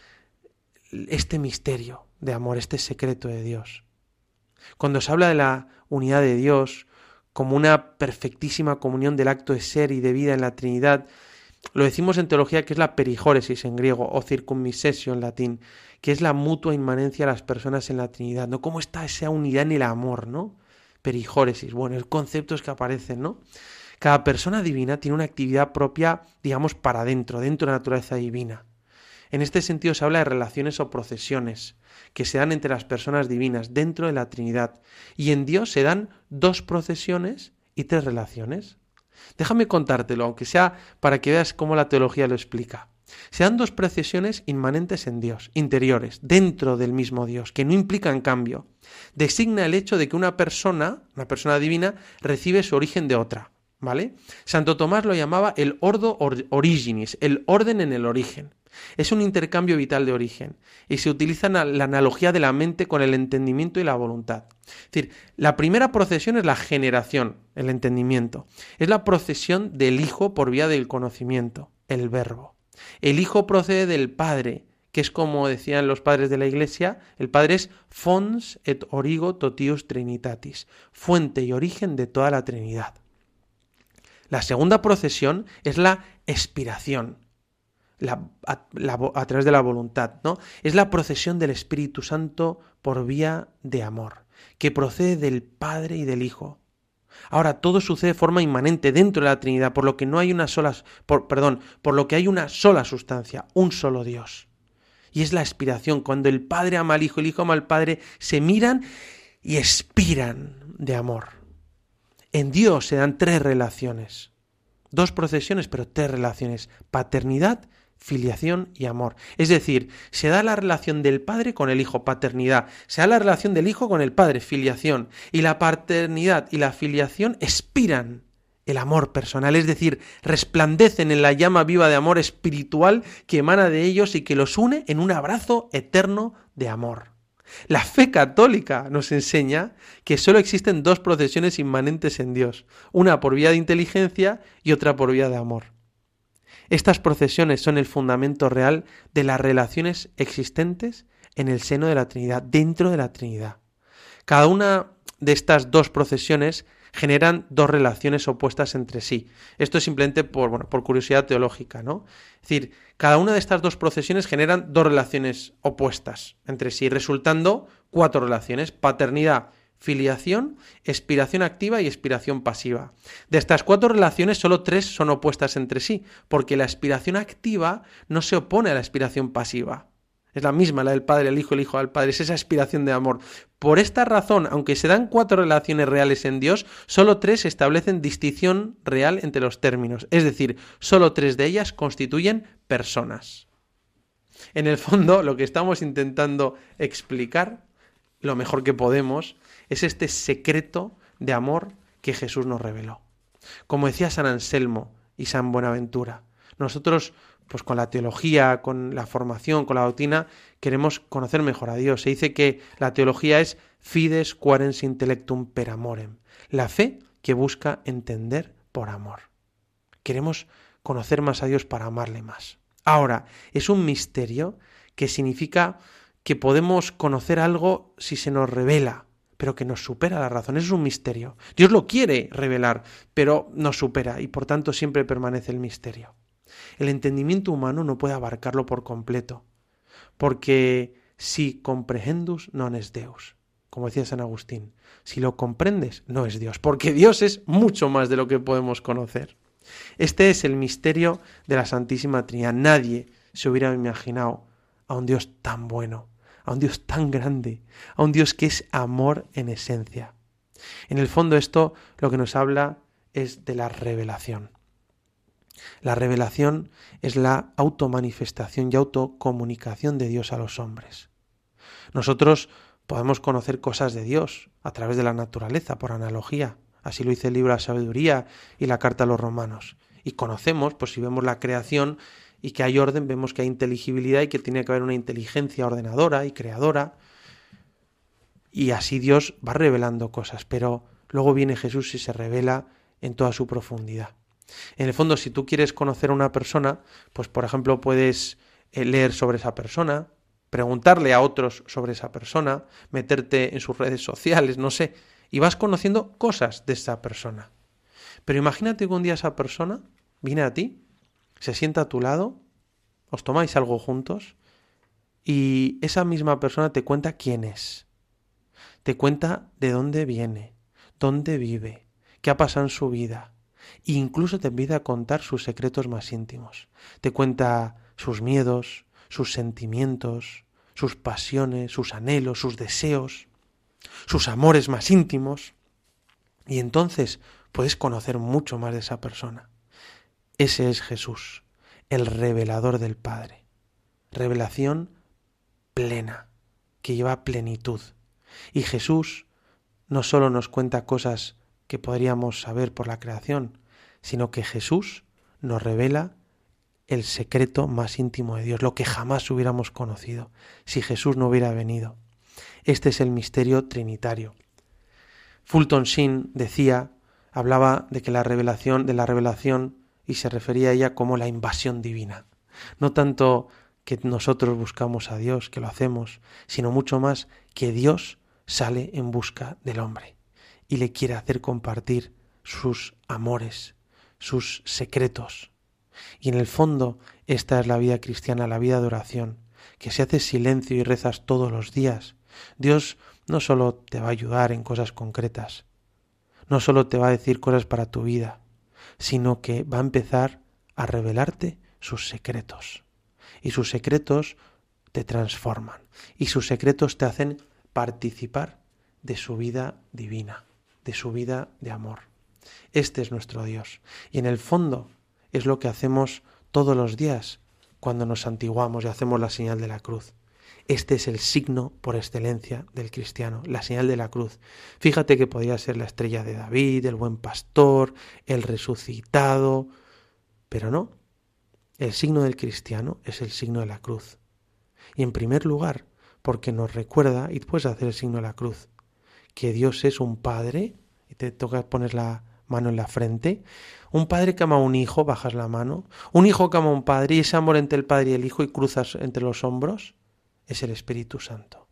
este misterio de amor, este secreto de Dios. Cuando se habla de la unidad de Dios como una perfectísima comunión del acto de ser y de vida en la Trinidad, lo decimos en teología que es la perijóresis en griego o circunmisesio en latín, que es la mutua inmanencia de las personas en la Trinidad, ¿no? ¿Cómo está esa unidad en el amor, ¿no? Perijóresis. Bueno, el concepto es que aparecen, ¿no? Cada persona divina tiene una actividad propia, digamos, para adentro, dentro de la naturaleza divina. En este sentido se habla de relaciones o procesiones que se dan entre las personas divinas dentro de la Trinidad. Y en Dios se dan dos procesiones y tres relaciones. Déjame contártelo, aunque sea para que veas cómo la teología lo explica. Se dan dos procesiones inmanentes en Dios, interiores, dentro del mismo Dios, que no implican cambio. Designa el hecho de que una persona, una persona divina, recibe su origen de otra. ¿vale? Santo Tomás lo llamaba el ordo originis, el orden en el origen. Es un intercambio vital de origen y se utiliza la analogía de la mente con el entendimiento y la voluntad. Es decir, la primera procesión es la generación, el entendimiento. Es la procesión del Hijo por vía del conocimiento, el verbo. El Hijo procede del Padre, que es como decían los padres de la Iglesia, el Padre es fons et origo totius trinitatis, fuente y origen de toda la Trinidad. La segunda procesión es la expiración, a, través de la voluntad, ¿no? Es la procesión del Espíritu Santo por vía de amor, que procede del Padre y del Hijo. Ahora todo sucede de forma inmanente dentro de la Trinidad, por lo que no hay una sola, perdón, por lo que hay una sola sustancia, un solo Dios. Y es la expiración, cuando el Padre ama al Hijo, el Hijo ama al Padre, se miran y expiran de amor. En Dios se dan tres relaciones. Dos procesiones, pero tres relaciones. Paternidad, filiación y amor. Es decir, se da la relación del padre con el hijo, paternidad, se da la relación del hijo con el padre, filiación, y la paternidad y la filiación expiran el amor personal, es decir, resplandecen en la llama viva de amor espiritual que emana de ellos y que los une en un abrazo eterno de amor. La fe católica nos enseña que sólo existen dos procesiones inmanentes en Dios, una por vía de inteligencia y otra por vía de amor. Estas procesiones son el fundamento real de las relaciones existentes en el seno de la Trinidad, dentro de la Trinidad. Cada una de estas dos procesiones generan dos relaciones opuestas entre sí. Esto es simplemente por, por curiosidad teológica, ¿no? Es decir, cada una de estas dos procesiones generan dos relaciones opuestas entre sí, resultando cuatro relaciones, paternidad, filiación, expiración activa y expiración pasiva. De estas cuatro relaciones, solo tres son opuestas entre sí, porque la expiración activa no se opone a la expiración pasiva. Es la misma, la del Padre, el Hijo, el Hijo al Padre, es esa expiración de amor. Por esta razón, aunque se dan cuatro relaciones reales en Dios, solo tres establecen distinción real entre los términos, es decir, solo tres de ellas constituyen personas. En el fondo, lo que estamos intentando explicar, lo mejor que podemos, es este secreto de amor que Jesús nos reveló. Como decía San Anselmo y San Buenaventura, nosotros pues con la teología, con la formación, con la doctrina, queremos conocer mejor a Dios. Se dice que la teología es fides quarens intellectum per amorem, la fe que busca entender por amor. Queremos conocer más a Dios para amarle más. Ahora, es un misterio que significa que podemos conocer algo si se nos revela, pero que nos supera la razón. es un misterio. Dios lo quiere revelar, pero nos supera y por tanto siempre permanece el misterio. El entendimiento humano no puede abarcarlo por completo, porque si comprehendus non es Deus, como decía San Agustín, si lo comprendes no es Dios, porque Dios es mucho más de lo que podemos conocer. Este es el misterio de la Santísima Trinidad. Nadie se hubiera imaginado a un Dios tan bueno, a un Dios tan grande, a un Dios que es amor en esencia. En el fondo esto lo que nos habla es de la revelación. La revelación es la automanifestación y autocomunicación de Dios a los hombres. Nosotros podemos conocer cosas de Dios a través de la naturaleza, por analogía. Así lo dice el libro de la sabiduría y la carta a los romanos. Y conocemos, pues si vemos la creación, y que hay orden, vemos que hay inteligibilidad y que tiene que haber una inteligencia ordenadora y creadora. Y así Dios va revelando cosas, pero luego viene Jesús y se revela en toda su profundidad. En el fondo, si tú quieres conocer a una persona, pues por ejemplo puedes eh, leer sobre esa persona, preguntarle a otros sobre esa persona, meterte en sus redes sociales, no sé, y vas conociendo cosas de esa persona. Pero imagínate que un día esa persona viene a ti se sienta a tu lado, os tomáis algo juntos y esa misma persona te cuenta quién es. Te cuenta de dónde viene, dónde vive, qué ha pasado en su vida. E incluso te empieza a contar sus secretos más íntimos. Te cuenta sus miedos, sus sentimientos, sus pasiones, sus anhelos, sus deseos, sus amores más íntimos. Y entonces puedes conocer mucho más de esa persona. Ese es Jesús, el revelador del Padre. Revelación plena, que lleva plenitud. Y Jesús no solo nos cuenta cosas que podríamos saber por la creación, sino que Jesús nos revela el secreto más íntimo de Dios, lo que jamás hubiéramos conocido si Jesús no hubiera venido. Este es el misterio trinitario. Fulton Sheen decía, hablaba de que la revelación, de la revelación, y se refería a ella como la invasión divina. No tanto que nosotros buscamos a Dios, que lo hacemos, sino mucho más que Dios sale en busca del hombre y le quiere hacer compartir sus amores, sus secretos. Y en el fondo esta es la vida cristiana, la vida de oración, que si haces silencio y rezas todos los días, Dios no solo te va a ayudar en cosas concretas, no solo te va a decir cosas para tu vida, sino que va a empezar a revelarte sus secretos. Y sus secretos te transforman. Y sus secretos te hacen participar de su vida divina, de su vida de amor. Este es nuestro Dios. Y en el fondo es lo que hacemos todos los días cuando nos santiguamos y hacemos la señal de la cruz. Este es el signo por excelencia del cristiano, la señal de la cruz. Fíjate que podría ser la estrella de David, el buen pastor, el resucitado, pero no. El signo del cristiano es el signo de la cruz. Y en primer lugar, porque nos recuerda, y puedes hacer el signo de la cruz, que Dios es un padre, y te toca poner la mano en la frente, un padre que ama a un hijo, bajas la mano, un hijo que ama a un padre, y ese amor entre el padre y el hijo y cruzas entre los hombros, es el Espíritu Santo.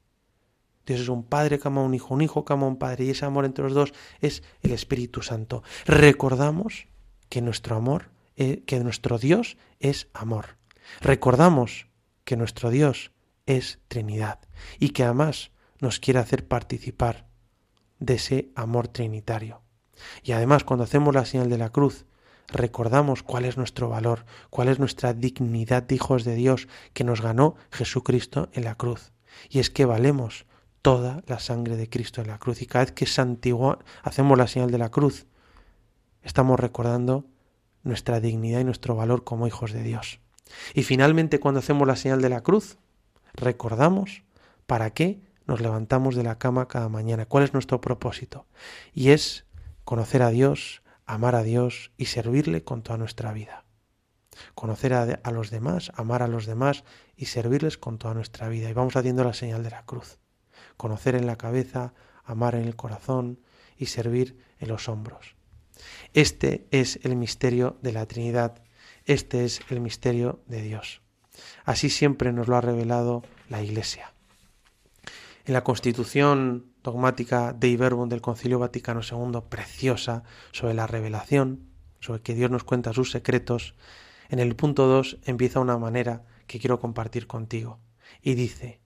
Dios es un padre que ama un hijo, un hijo que ama un padre, y ese amor entre los dos es el Espíritu Santo. Recordamos que nuestro amor, eh, que nuestro Dios es amor. Recordamos que nuestro Dios es Trinidad y que además nos quiere hacer participar de ese amor trinitario. Y además cuando hacemos la señal de la cruz, recordamos cuál es nuestro valor, cuál es nuestra dignidad de hijos de Dios que nos ganó Jesucristo en la cruz. Y es que valemos toda la sangre de Cristo en la cruz. Y cada vez que hacemos la señal de la cruz, estamos recordando nuestra dignidad y nuestro valor como hijos de Dios. Y finalmente cuando hacemos la señal de la cruz, recordamos para qué nos levantamos de la cama cada mañana, cuál es nuestro propósito. Y es conocer a Dios, amar a Dios y servirle con toda nuestra vida. Conocer a, los demás, amar a los demás y servirles con toda nuestra vida. Y vamos haciendo la señal de la cruz. Conocer en la cabeza, amar en el corazón y servir en los hombros. Este es el misterio de la Trinidad. Este es el misterio de Dios. Así siempre nos lo ha revelado la Iglesia. En la Constitución dogmática de Verbum del Concilio Vaticano II, preciosa, sobre la revelación, sobre que Dios nos cuenta sus secretos, en el punto 2 empieza una manera que quiero compartir contigo. Y dice,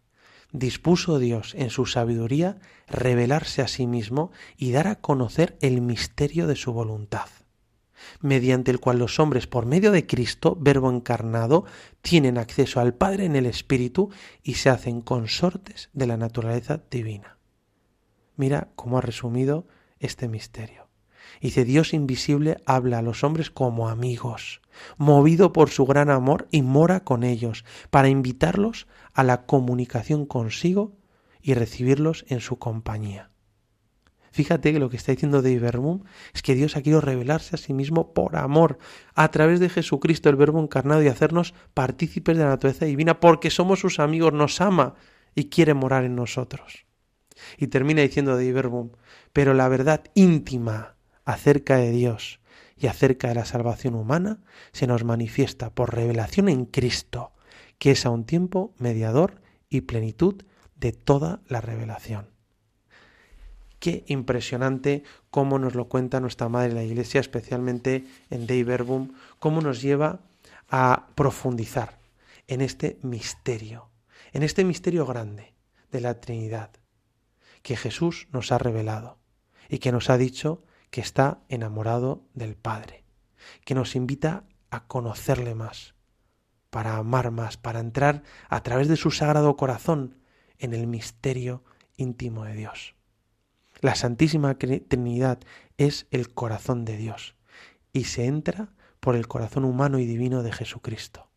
dispuso Dios en su sabiduría revelarse a sí mismo y dar a conocer el misterio de su voluntad mediante el cual los hombres, por medio de Cristo, Verbo encarnado, tienen acceso al Padre en el Espíritu y se hacen consortes de la naturaleza divina. Mira cómo ha resumido este misterio. Dice, Dios invisible habla a los hombres como amigos, movido por su gran amor y mora con ellos, para invitarlos a la comunicación consigo y recibirlos en su compañía. Fíjate que lo que está diciendo de Verbum es que Dios ha querido revelarse a sí mismo por amor, a través de Jesucristo, el Verbo encarnado, y hacernos partícipes de la naturaleza divina, porque somos sus amigos, nos ama y quiere morar en nosotros. Y termina diciendo de Verbum, pero la verdad íntima acerca de Dios y acerca de la salvación humana se nos manifiesta por revelación en Cristo, que es a un tiempo mediador y plenitud de toda la revelación. Qué impresionante cómo nos lo cuenta nuestra Madre la Iglesia, especialmente en Dei Verbum, cómo nos lleva a profundizar en este misterio, en este misterio grande de la Trinidad, que Jesús nos ha revelado y que nos ha dicho que está enamorado del Padre, que nos invita a conocerle más, para amar más, para entrar a través de su sagrado corazón en el misterio íntimo de Dios. La Santísima Trinidad es el corazón de Dios y se entra por el corazón humano y divino de Jesucristo.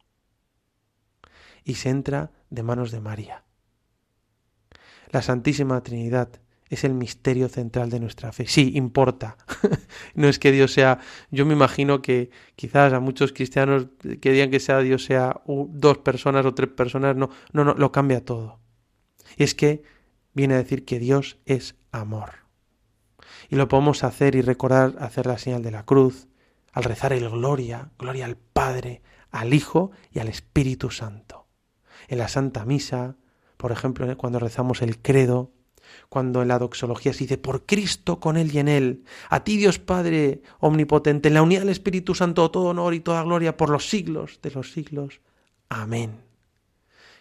Y se entra de manos de María. La Santísima Trinidad es el misterio central de nuestra fe. Sí, importa. no es que Dios sea, yo me imagino que quizás a muchos cristianos que que sea Dios sea dos personas o tres personas, no, no, no, lo cambia todo. Y es que viene a decir que Dios es amor. Y lo podemos hacer y recordar hacer la señal de la cruz, al rezar el gloria, gloria al Padre, al Hijo y al Espíritu Santo. En la Santa Misa, por ejemplo, cuando rezamos el credo, cuando en la doxología se dice por Cristo con Él y en Él, a ti Dios Padre Omnipotente, en la unidad del Espíritu Santo, todo honor y toda gloria por los siglos de los siglos. Amén.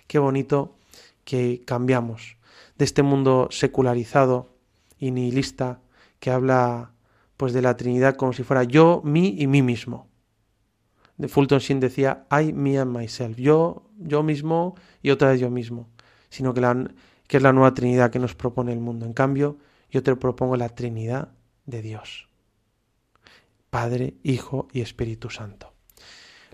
Qué bonito que cambiamos de este mundo secularizado y nihilista que habla pues de la Trinidad como si fuera yo, mí y mí mismo. De Fulton Sheen decía I, me and myself, yo, yo mismo y otra vez yo mismo, sino que la, que es la nueva Trinidad que nos propone el mundo. En cambio, yo te propongo la Trinidad de Dios. Padre, Hijo y Espíritu Santo.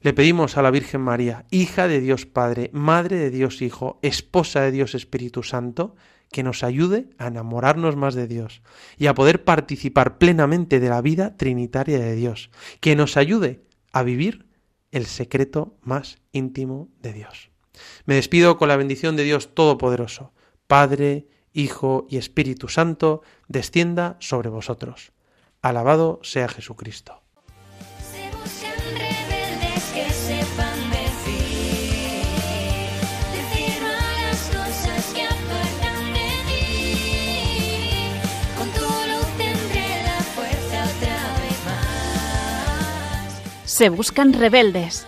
Le pedimos a la Virgen María, hija de Dios Padre, madre de Dios Hijo, esposa de Dios Espíritu Santo, que nos ayude a enamorarnos más de Dios y a poder participar plenamente de la vida trinitaria de Dios, que nos ayude a vivir el secreto más íntimo de Dios. Me despido con la bendición de Dios Todopoderoso. Padre, Hijo y Espíritu Santo, descienda sobre vosotros. Alabado sea Jesucristo. Se buscan rebeldes.